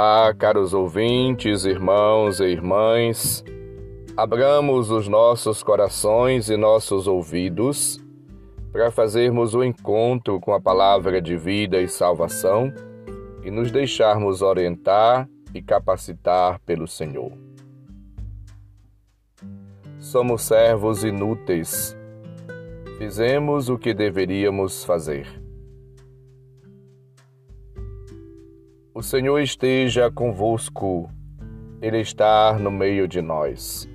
Olá, caros ouvintes, irmãos e irmãs. Abramos os nossos corações e nossos ouvidos para fazermos o encontro com a palavra de vida e salvação e nos deixarmos orientar e capacitar pelo Senhor. Somos servos inúteis. Fizemos o que deveríamos fazer. O Senhor esteja convosco, Ele está no meio de nós.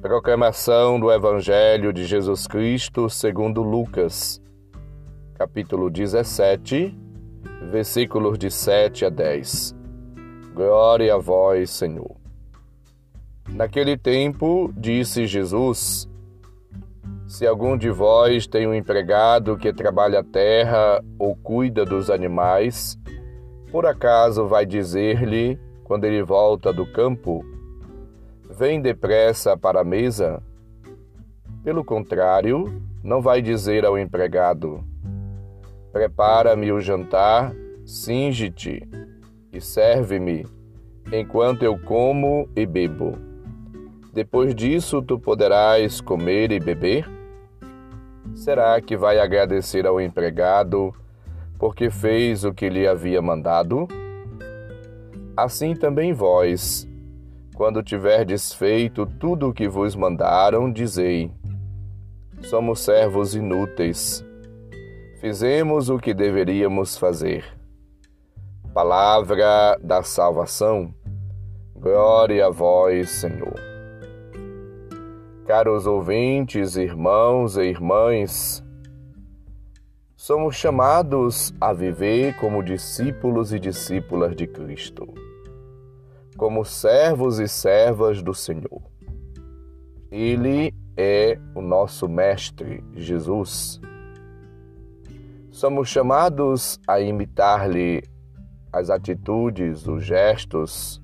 Proclamação do Evangelho de Jesus Cristo segundo Lucas, capítulo 17, versículos de 7 a 10. Glória a vós, Senhor. Naquele tempo, disse Jesus: Se algum de vós tem um empregado que trabalha a terra ou cuida dos animais, por acaso vai dizer-lhe, quando ele volta do campo, Vem depressa para a mesa? Pelo contrário, não vai dizer ao empregado: Prepara-me o jantar, singe-te e serve-me, enquanto eu como e bebo. Depois disso, tu poderás comer e beber? Será que vai agradecer ao empregado porque fez o que lhe havia mandado? Assim também vós, quando tiverdes feito tudo o que vos mandaram, dizei: Somos servos inúteis. Fizemos o que deveríamos fazer. Palavra da salvação. Glória a vós, Senhor. Caros ouvintes, irmãos e irmãs, somos chamados a viver como discípulos e discípulas de Cristo, como servos e servas do Senhor. Ele é o nosso Mestre, Jesus. Somos chamados a imitar-lhe as atitudes, os gestos,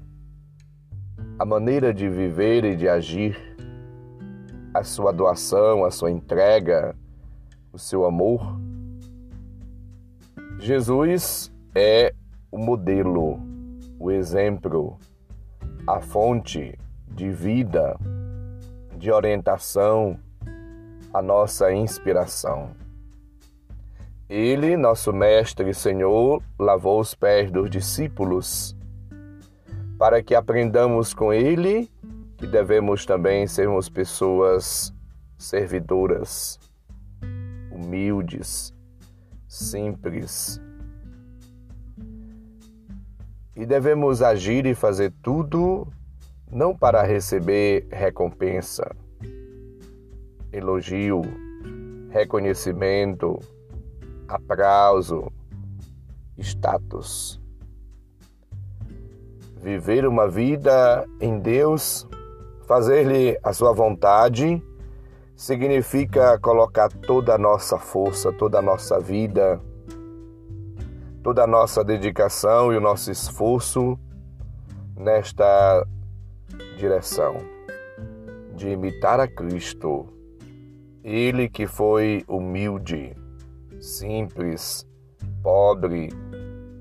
a maneira de viver e de agir, a sua doação, a sua entrega, o seu amor Jesus é o modelo, o exemplo, a fonte de vida, de orientação, a nossa inspiração. Ele, nosso Mestre e Senhor, lavou os pés dos discípulos para que aprendamos com ele que devemos também sermos pessoas servidoras, humildes, simples. E devemos agir e fazer tudo não para receber recompensa, elogio, reconhecimento, aplauso, status. Viver uma vida em Deus, fazer-lhe a sua vontade, significa colocar toda a nossa força, toda a nossa vida, toda a nossa dedicação e o nosso esforço nesta direção de imitar a Cristo, Ele que foi humilde, simples, pobre,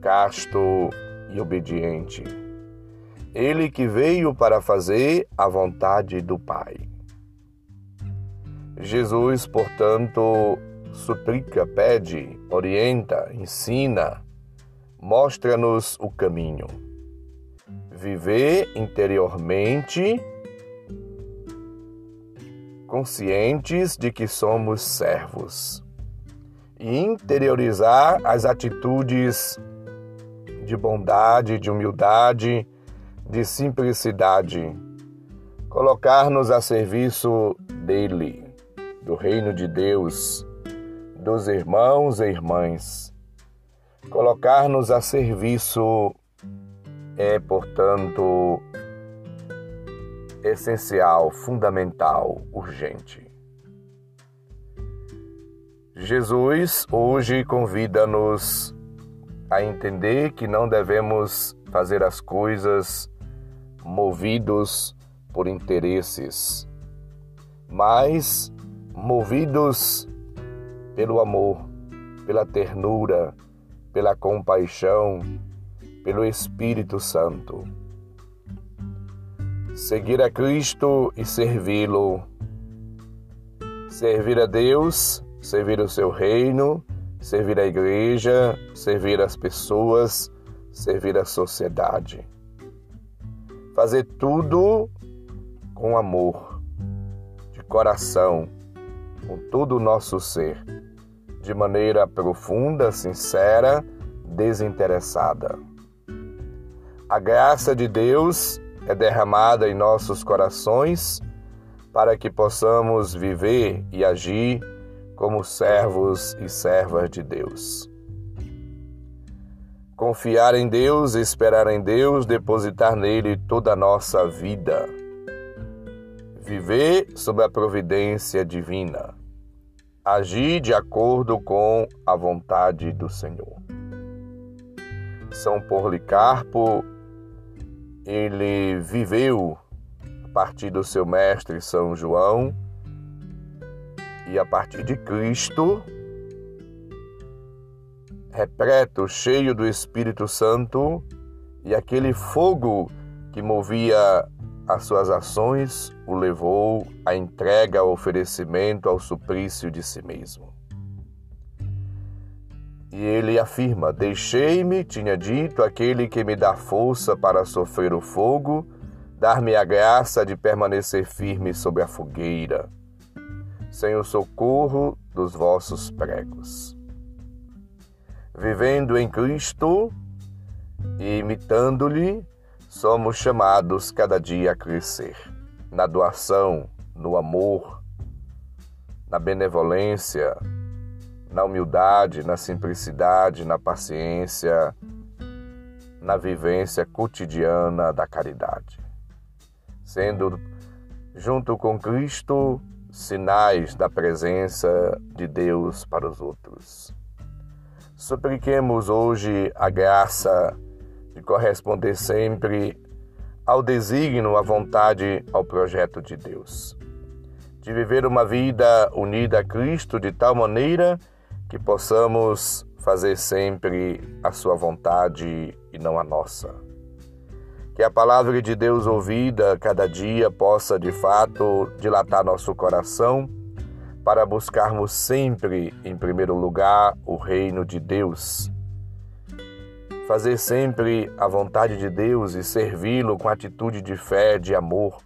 casto e obediente. Ele que veio para fazer a vontade do Pai. Jesus, portanto, suplica, pede, orienta, ensina, mostra-nos o caminho. Viver interiormente conscientes de que somos servos. E interiorizar as atitudes de bondade, de humildade, de simplicidade, colocar-nos a serviço dele do reino de Deus, dos irmãos e irmãs. Colocar-nos a serviço é, portanto, essencial, fundamental, urgente. Jesus hoje convida-nos a entender que não devemos fazer as coisas movidos por interesses, mas movidos pelo amor, pela ternura, pela compaixão, pelo Espírito Santo. Seguir a Cristo e servi-lo. Servir a Deus, servir o seu reino, servir a igreja, servir as pessoas, servir a sociedade. Fazer tudo com amor, de coração, com todo o nosso ser, de maneira profunda, sincera, desinteressada. A graça de Deus é derramada em nossos corações para que possamos viver e agir como servos e servas de Deus. Confiar em Deus, esperar em Deus, depositar nele toda a nossa vida. Viver sob a providência divina. Agir de acordo com a vontade do Senhor. São Policarpo, ele viveu a partir do seu mestre São João e a partir de Cristo, repleto, cheio do Espírito Santo, e aquele fogo que movia as suas ações o levou à entrega, ao oferecimento, ao suplício de si mesmo. E ele afirma: Deixei-me, tinha dito, aquele que me dá força para sofrer o fogo, dar-me a graça de permanecer firme sobre a fogueira sem o socorro dos vossos pregos. Vivendo em Cristo e imitando-lhe, somos chamados cada dia a crescer na doação, no amor, na benevolência, na humildade, na simplicidade, na paciência, na vivência cotidiana da caridade. Sendo junto com Cristo sinais da presença de Deus para os outros. Supliquemos hoje a graça de corresponder sempre ao desígnio, à vontade, ao projeto de Deus. De viver uma vida unida a Cristo de tal maneira que possamos fazer sempre a Sua vontade e não a nossa. Que a palavra de Deus ouvida cada dia possa de fato dilatar nosso coração para buscarmos sempre, em primeiro lugar, o reino de Deus. Fazer sempre a vontade de Deus e servi-lo com atitude de fé, de amor.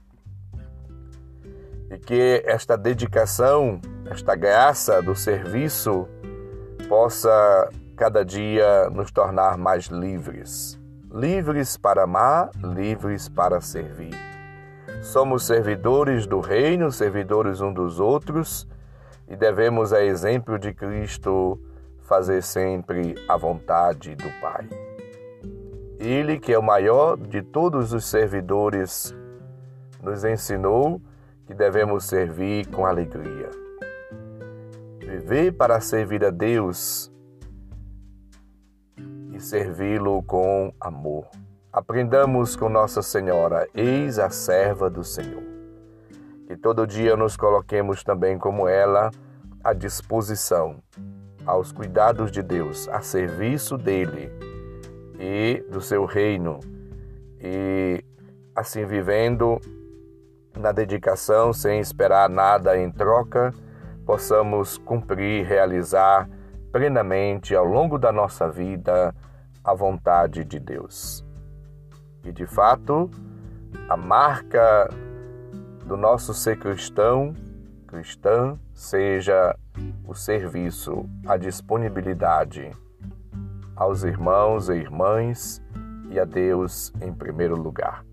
E que esta dedicação, esta graça do serviço possa cada dia nos tornar mais livres livres para amar, livres para servir. Somos servidores do reino, servidores um dos outros, e devemos, a exemplo de Cristo, fazer sempre a vontade do Pai. Ele, que é o maior de todos os servidores, nos ensinou que devemos servir com alegria. Viver para servir a Deus servi-lo com amor. Aprendamos com Nossa Senhora, eis a serva do Senhor. Que todo dia nos coloquemos também como ela à disposição, aos cuidados de Deus, a serviço dele e do seu reino, e assim vivendo na dedicação, sem esperar nada em troca, possamos cumprir, realizar plenamente ao longo da nossa vida a vontade de Deus. E de fato, a marca do nosso ser cristão, cristã, seja o serviço, a disponibilidade aos irmãos e irmãs e a Deus em primeiro lugar.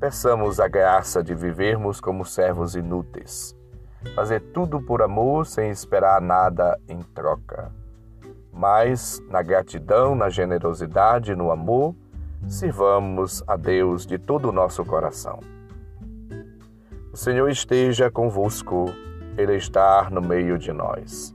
Peçamos a graça de vivermos como servos inúteis, fazer tudo por amor sem esperar nada em troca mas na gratidão, na generosidade, no amor, sirvamos a Deus de todo o nosso coração. O Senhor esteja convosco, Ele está no meio de nós.